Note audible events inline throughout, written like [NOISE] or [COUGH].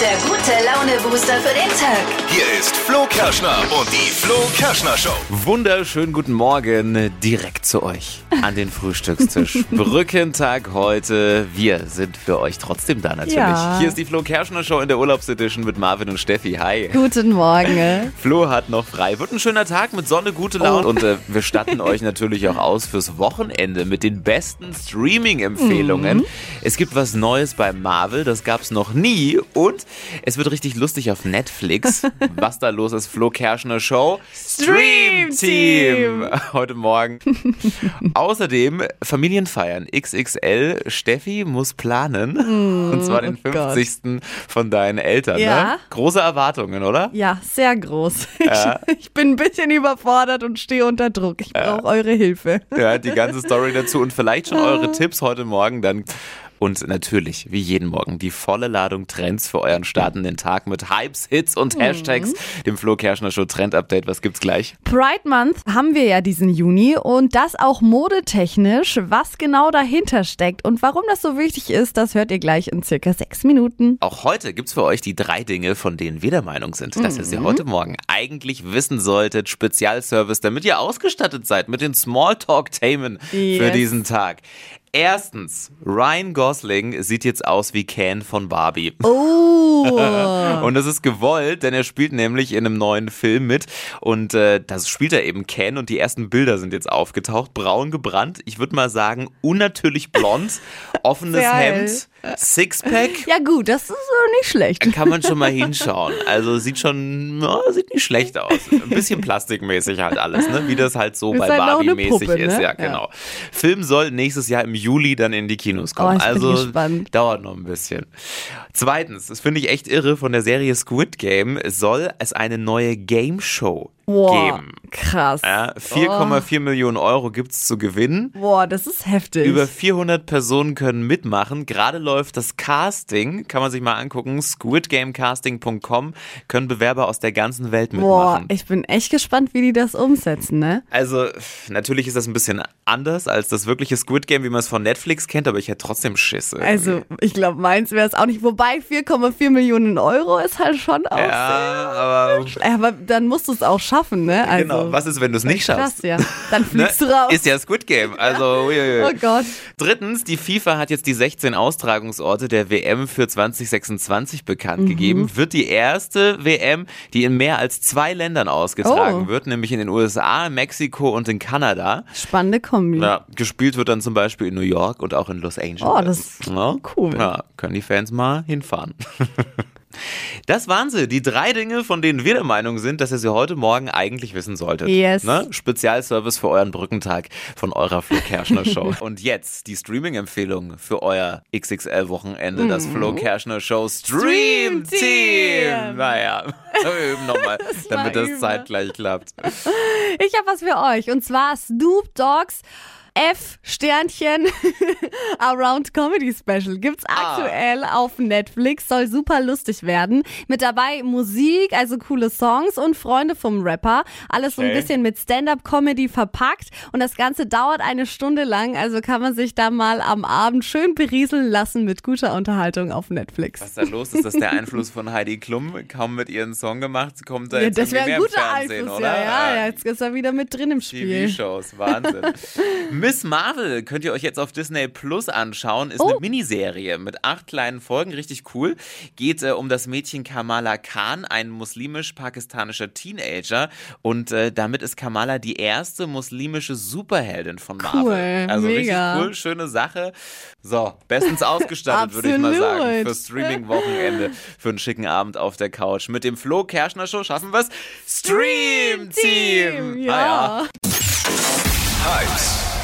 der gute Laune-Booster für den Tag. Hier ist Flo Kerschner und die Flo Kerschner Show. Wunderschönen guten Morgen direkt zu euch an den Frühstückstisch. Brückentag heute. Wir sind für euch trotzdem da natürlich. Ja. Hier ist die Flo Kerschner Show in der Urlaubsedition mit Marvin und Steffi. Hi. Guten Morgen. [LAUGHS] Flo hat noch frei. Wird ein schöner Tag mit Sonne, gute Laune. Und äh, wir statten euch natürlich auch aus fürs Wochenende mit den besten Streaming-Empfehlungen. Es gibt was Neues bei Marvel, das gab's noch nie. Und es wird richtig lustig auf Netflix. [LAUGHS] Was da los ist, Flo Kerschner Show. Stream Team. [LAUGHS] Heute Morgen. [LAUGHS] Außerdem Familienfeiern XXL. Steffi muss planen. und zwar den oh Gott. 50. von deinen Eltern. Ja. Ne? Große Erwartungen, oder? Ja, sehr groß. Ja. Ich, ich bin ein bisschen überfordert und stehe unter Druck. Ich brauche eure Hilfe. Ja, die ganze Story dazu und vielleicht schon eure Tipps heute Morgen dann. Und natürlich, wie jeden Morgen, die volle Ladung Trends für euren startenden Tag mit Hypes, Hits und Hashtags. Dem Flo Kerschner Show Trend Update. Was gibt's gleich? Pride Month haben wir ja diesen Juni und das auch modetechnisch. Was genau dahinter steckt und warum das so wichtig ist, das hört ihr gleich in circa sechs Minuten. Auch heute gibt's für euch die drei Dinge, von denen wir der Meinung sind, dass ihr sie heute Morgen eigentlich wissen solltet. Spezialservice, damit ihr ausgestattet seid mit den Smalltalk-Themen für Yes. diesen Tag. Erstens, Ryan Gosling sieht jetzt aus wie Ken von Barbie. Oh. [LAUGHS] Und das ist gewollt, denn er spielt nämlich in einem neuen Film mit und äh, das spielt er eben Ken und die ersten Bilder sind jetzt aufgetaucht. Braun gebrannt, ich würde mal sagen unnatürlich blond, [LAUGHS] offenes Hemd, Sixpack. ja gut, das ist äh, nicht schlecht. Kann man schon mal hinschauen. Also sieht schon, ja, sieht nicht schlecht aus. Ein bisschen plastikmäßig halt alles, ne? Wie das halt so Ist bei halt Barbie-mäßig Puppe, ist. ne? Ja, genau. Film soll nächstes Jahr im Juli dann in die Kinos kommen. Oh, also dauert noch ein bisschen. Zweitens, das finde ich echt irre, von der Serie Squid Game soll es eine neue Game Show Boah, geben. krass. Ja, 4,4 Millionen Euro gibt's zu gewinnen. Boah, das ist heftig. Über 400 Personen können mitmachen. Gerade läuft das Casting, kann man sich mal angucken. Squidgamecasting.com können Bewerber aus der ganzen Welt Boah, mitmachen. ich bin echt gespannt, wie die das umsetzen, ne? Also, natürlich ist das ein bisschen anders als das wirkliche Squid Game, wie man es von Netflix kennt, aber ich hätte trotzdem Schiss. irgendwie. Also, ich glaube, meins wäre es auch nicht. Wobei 4,4 Millionen Euro ist halt schon auch. ja, aber Aber dann musst du es auch schaffen, ne? Also, genau. Was ist, wenn du es nicht Krass, schaffst? ja. Dann [LAUGHS] Ne? fliegst du raus. Ist ja Squid Game. Also, uiuiui. oh Gott. Drittens, die FIFA hat jetzt die 16 Austragungsorte der WM für 2026 bekannt Mhm. gegeben. Wird die erste WM, die in mehr als zwei Ländern ausgetragen Oh. wird, nämlich in den USA, Mexiko und in Kanada. Spannende Kombi. Ja, gespielt wird dann zum Beispiel in New York und auch in Los Angeles. Oh, das ist ja? cool. Ja, können die Fans mal hinfahren. [LAUGHS] Das waren sie, die drei Dinge, von denen wir der Meinung sind, dass ihr sie heute Morgen eigentlich wissen solltet. Yes. Ne? Spezialservice für euren Brückentag von eurer Flo Kerschner Show. [LAUGHS] Und jetzt die Streaming-Empfehlung für euer XXL-Wochenende, das Flo Kerschner Show Stream Mhm. Stream Team. Team. Naja, [LAUGHS] wir üben nochmal, [LAUGHS] damit das üben. zeitgleich klappt. Ich habe was für euch. Und zwar Snoop Dogs F Sternchen [LAUGHS] Around Comedy Special gibt's Ah. aktuell auf Netflix, soll super lustig werden. Mit dabei Musik, also coole Songs und Freunde vom Rapper. Alles so ein Okay. bisschen mit Stand-up Comedy verpackt und das Ganze dauert eine Stunde lang, also kann man sich da mal am Abend schön berieseln lassen mit guter Unterhaltung auf Netflix. Was ist da los? Ist das der [LAUGHS] Einfluss von Heidi Klum? Kaum mit ihren Song gemacht, kommt da Ja, jetzt das wäre ein guter Einfluss, oder? ja, ja, Ah, ja, jetzt ist er wieder mit drin im Spiel. TV-Shows, Wahnsinn. [LAUGHS] Miss Marvel könnt ihr euch jetzt auf Disney Plus anschauen. Ist Oh. eine Miniserie mit acht kleinen Folgen, richtig cool. Geht äh, um das Mädchen Kamala Khan, ein muslimisch-pakistanischer Teenager. Und äh, damit ist Kamala die erste muslimische Superheldin von Marvel. Cool, also mega. richtig cool, schöne Sache. So, bestens ausgestattet, würde ich mal sagen. Absolut. Für Streaming-Wochenende, für einen schicken Abend auf der Couch. Mit dem Flo Kerschner Show schaffen wir es. Stream Team! ja. Ah, ja. Hypes,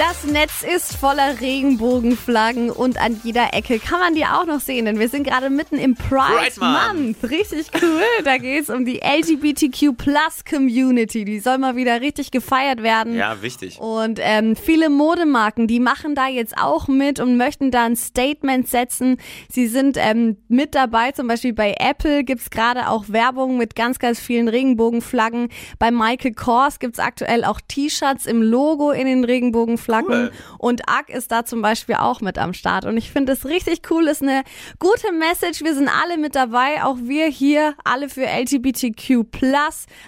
Das Netz ist voller Regenbogenflaggen und an jeder Ecke kann man die auch noch sehen, denn wir sind gerade mitten im Pride, Pride Month. Month. Richtig cool. Da geht es um die LGBTQ Plus Community. Die soll mal wieder richtig gefeiert werden. Ja, wichtig. Und ähm, viele Modemarken, die machen da jetzt auch mit und möchten da ein Statement setzen. Sie sind ähm, mit dabei, zum Beispiel bei Apple gibt's gerade auch Werbung mit ganz, ganz vielen Regenbogenflaggen. Bei Michael Kors gibt's aktuell auch T-Shirts im Logo in den Regenbogenflaggen. Flaggen. Cool. Und AG ist da zum Beispiel auch mit am Start. Und ich finde es richtig cool, ist eine gute Message. Wir sind alle mit dabei, auch wir hier, alle für LGBTQ+,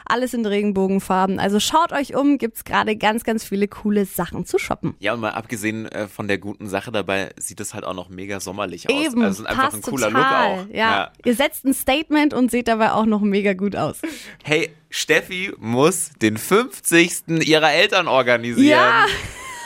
alles in Regenbogenfarben. Also schaut euch um, gibt's gerade ganz, ganz viele coole Sachen zu shoppen. Ja, und mal abgesehen äh, von der guten Sache dabei, sieht es halt auch noch mega sommerlich aus. Eben, also einfach ein cooler total. Look auch. Ja. Ihr setzt ein Statement und seht dabei auch noch mega gut aus. Hey, Steffi muss den 50. ihrer Eltern organisieren. Ja.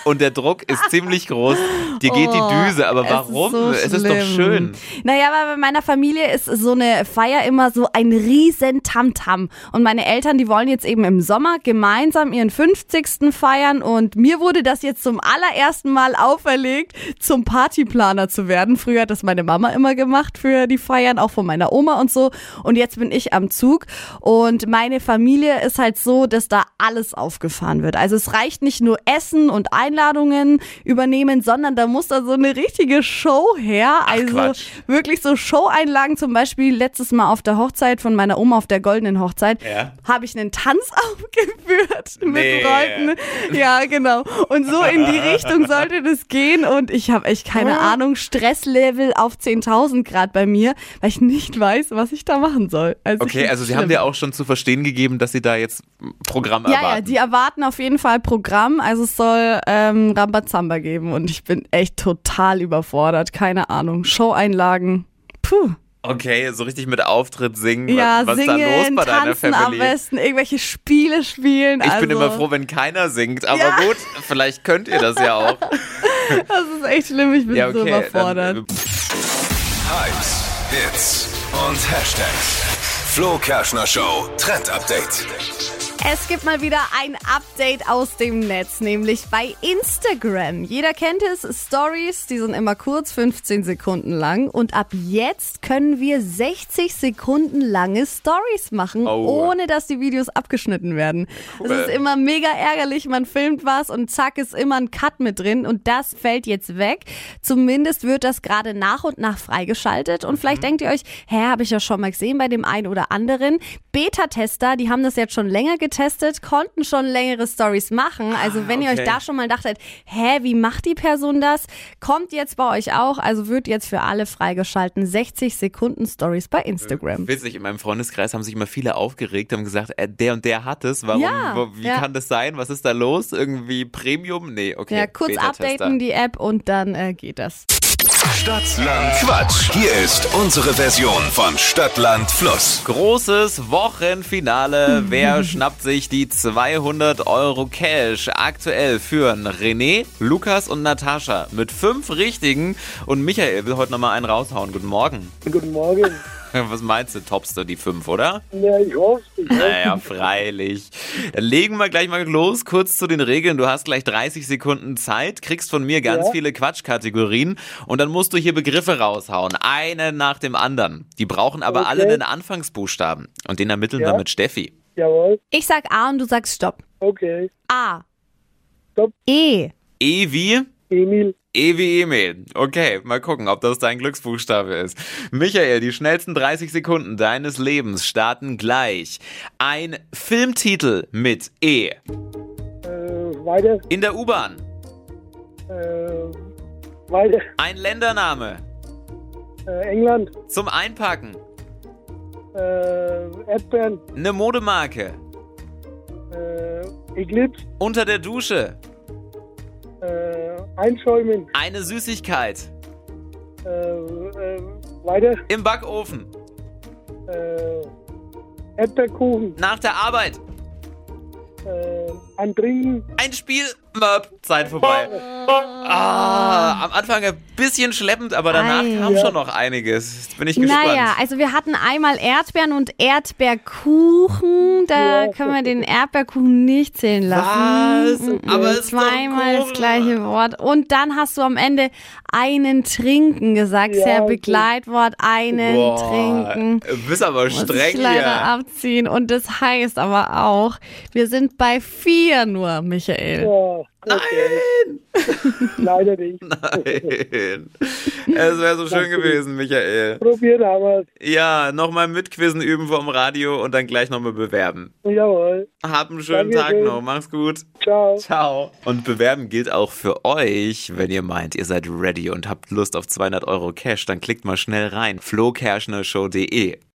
Und der Druck ist ziemlich groß. Dir geht die Düse, aber warum? Oh, Es Es ist, ist, so doch schlimm. schön. Naja, aber bei meiner Familie ist so eine Feier immer so ein riesen Tamtam. Und meine Eltern, die wollen jetzt eben im Sommer gemeinsam ihren 50. feiern. Und mir wurde das jetzt zum allerersten Mal auferlegt, zum Partyplaner zu werden. Früher hat das meine Mama immer gemacht für die Feiern, auch von meiner Oma und so. Und jetzt bin ich am Zug. Und meine Familie ist halt so, dass da alles aufgefahren wird. Also es reicht nicht nur Essen und Einladungen übernehmen, sondern da muss da so eine richtige Show her. Also Quatsch. wirklich so Show-Einlagen, zum Beispiel letztes Mal auf der Hochzeit von meiner Oma auf der goldenen Hochzeit, Ja. habe ich einen Tanz [LAUGHS] aufgeführt Nee. mit Leuten. Ja, genau. Und so in die Richtung sollte das gehen. Und ich habe echt keine Ahnung, Stresslevel auf 10.000 Grad bei mir, weil ich nicht weiß, was ich da machen soll. Also Okay, also sie schlimm. haben dir auch schon zu verstehen gegeben, dass sie da jetzt Programm Ja, ja, erwarten. die erwarten auf jeden Fall Programm. Also es soll ähm, Rambazamba geben und ich bin echt total überfordert. Keine Ahnung. Show-Einlagen. Puh. okay, so richtig mit Auftritt singen. Ja, was ist da los singen, bei deiner tanzen am Family? besten, irgendwelche Spiele spielen. Ich also, bin immer froh, wenn keiner singt, aber Ja. gut, vielleicht könnt ihr das ja auch. [LAUGHS] Das ist echt schlimm, ich bin Ja, so okay. überfordert. Dann, Hypes, Hits und Hashtags. Flo Kerschner Show Trend Update. Es gibt mal wieder ein Update aus dem Netz, nämlich bei Instagram. Jeder kennt es, Stories, die sind immer kurz, 15 Sekunden lang. Und ab jetzt können wir 60 Sekunden lange Stories machen, Oh. ohne dass die Videos abgeschnitten werden. Cool. Das ist immer mega ärgerlich, man filmt was und zack ist immer ein Cut mit drin und das fällt jetzt weg. Zumindest wird das gerade nach und nach freigeschaltet und vielleicht Mhm. denkt ihr euch, hä, habe ich ja schon mal gesehen bei dem einen oder anderen. Beta-Tester, die haben das jetzt schon länger getestet, konnten schon längere Stories machen. Also wenn ihr euch okay. da schon mal dachtet, hä, wie macht die Person das? Kommt jetzt bei euch auch, also wird jetzt für alle freigeschalten 60 Sekunden Stories bei Instagram. Witzig, in meinem Freundeskreis haben sich immer viele aufgeregt, haben gesagt, äh, der und der hat es. Warum, Ja, wo, wie ja. kann das sein? Was ist da los? Irgendwie Premium? Nee, okay. Ja, kurz updaten die App und dann äh, geht das. Stadtland Quatsch. Hier ist unsere Version von Stadtland Fluss. Großes Wochenfinale. Wer [LAUGHS] schnappt sich die 200 Euro Cash? Aktuell führen René, Lukas und Natascha mit fünf Richtigen. Und Michael will heute nochmal einen raushauen. Guten Morgen. Guten Morgen. [LAUGHS] Was meinst du, toppst du die fünf, oder? Ja, ich hoffe. Ich hoffe. Naja, freilich. Dann legen wir gleich mal los. Kurz zu den Regeln. Du hast gleich 30 Sekunden Zeit, kriegst von mir ganz Ja. viele Quatschkategorien und dann musst du hier Begriffe raushauen. Einen nach dem anderen. Die brauchen aber Okay. alle einen Anfangsbuchstaben. Und den ermitteln Ja. wir mit Steffi. Jawohl. Ich sag A und du sagst Stopp. Okay. A. Stopp. E. E wie? Emil. E wie Emil. Okay, mal gucken, ob das dein Glücksbuchstabe ist. Michael, die schnellsten 30 Sekunden deines Lebens starten gleich. Ein Filmtitel mit E. Äh, weiter. In der U-Bahn. Äh, weiter. Ein Ländername. Äh, England. Zum Einpacken. Äh, Erdbeeren. Eine Modemarke. Äh, Eclipse. Unter der Dusche. Einschäumen. Eine Süßigkeit. Äh, äh, weiter. Im Backofen. Äh, Erdbeerkuchen. Nach der Arbeit. Äh, ein Trinken. Ein Spiel. Möp. Zeit vorbei. Ah, am Anfang ein bisschen schleppend, aber danach Ei. kam Ja. schon noch einiges. Jetzt bin ich gespannt. Naja, also wir hatten einmal Erdbeeren und Erdbeerkuchen. Da Ja. können wir den Erdbeerkuchen nicht zählen lassen. Was? Aber es ist doch Zweimal das gleiche Wort. Und dann hast du am Ende einen Trinken gesagt. Ja, Sehr okay. Begleitwort, einen Boah, Trinken. Du bist aber Muss streng ich leider hier. abziehen. Und das heißt aber auch, wir sind bei vier nur, Michael. Ja, okay. [LAUGHS] Leider nicht. Nein. Es wäre so schön gewesen, Michael. Probiert haben wir Ja, nochmal mitquizzen üben vom Radio und dann gleich nochmal bewerben. Jawohl. Hab einen schönen Dankeschön. Tag noch. Mach's gut. Ciao. Ciao. Und bewerben gilt auch für euch. Wenn ihr meint, ihr seid ready und habt Lust auf 200 Euro Cash, dann klickt mal schnell rein. flokerschnershow.de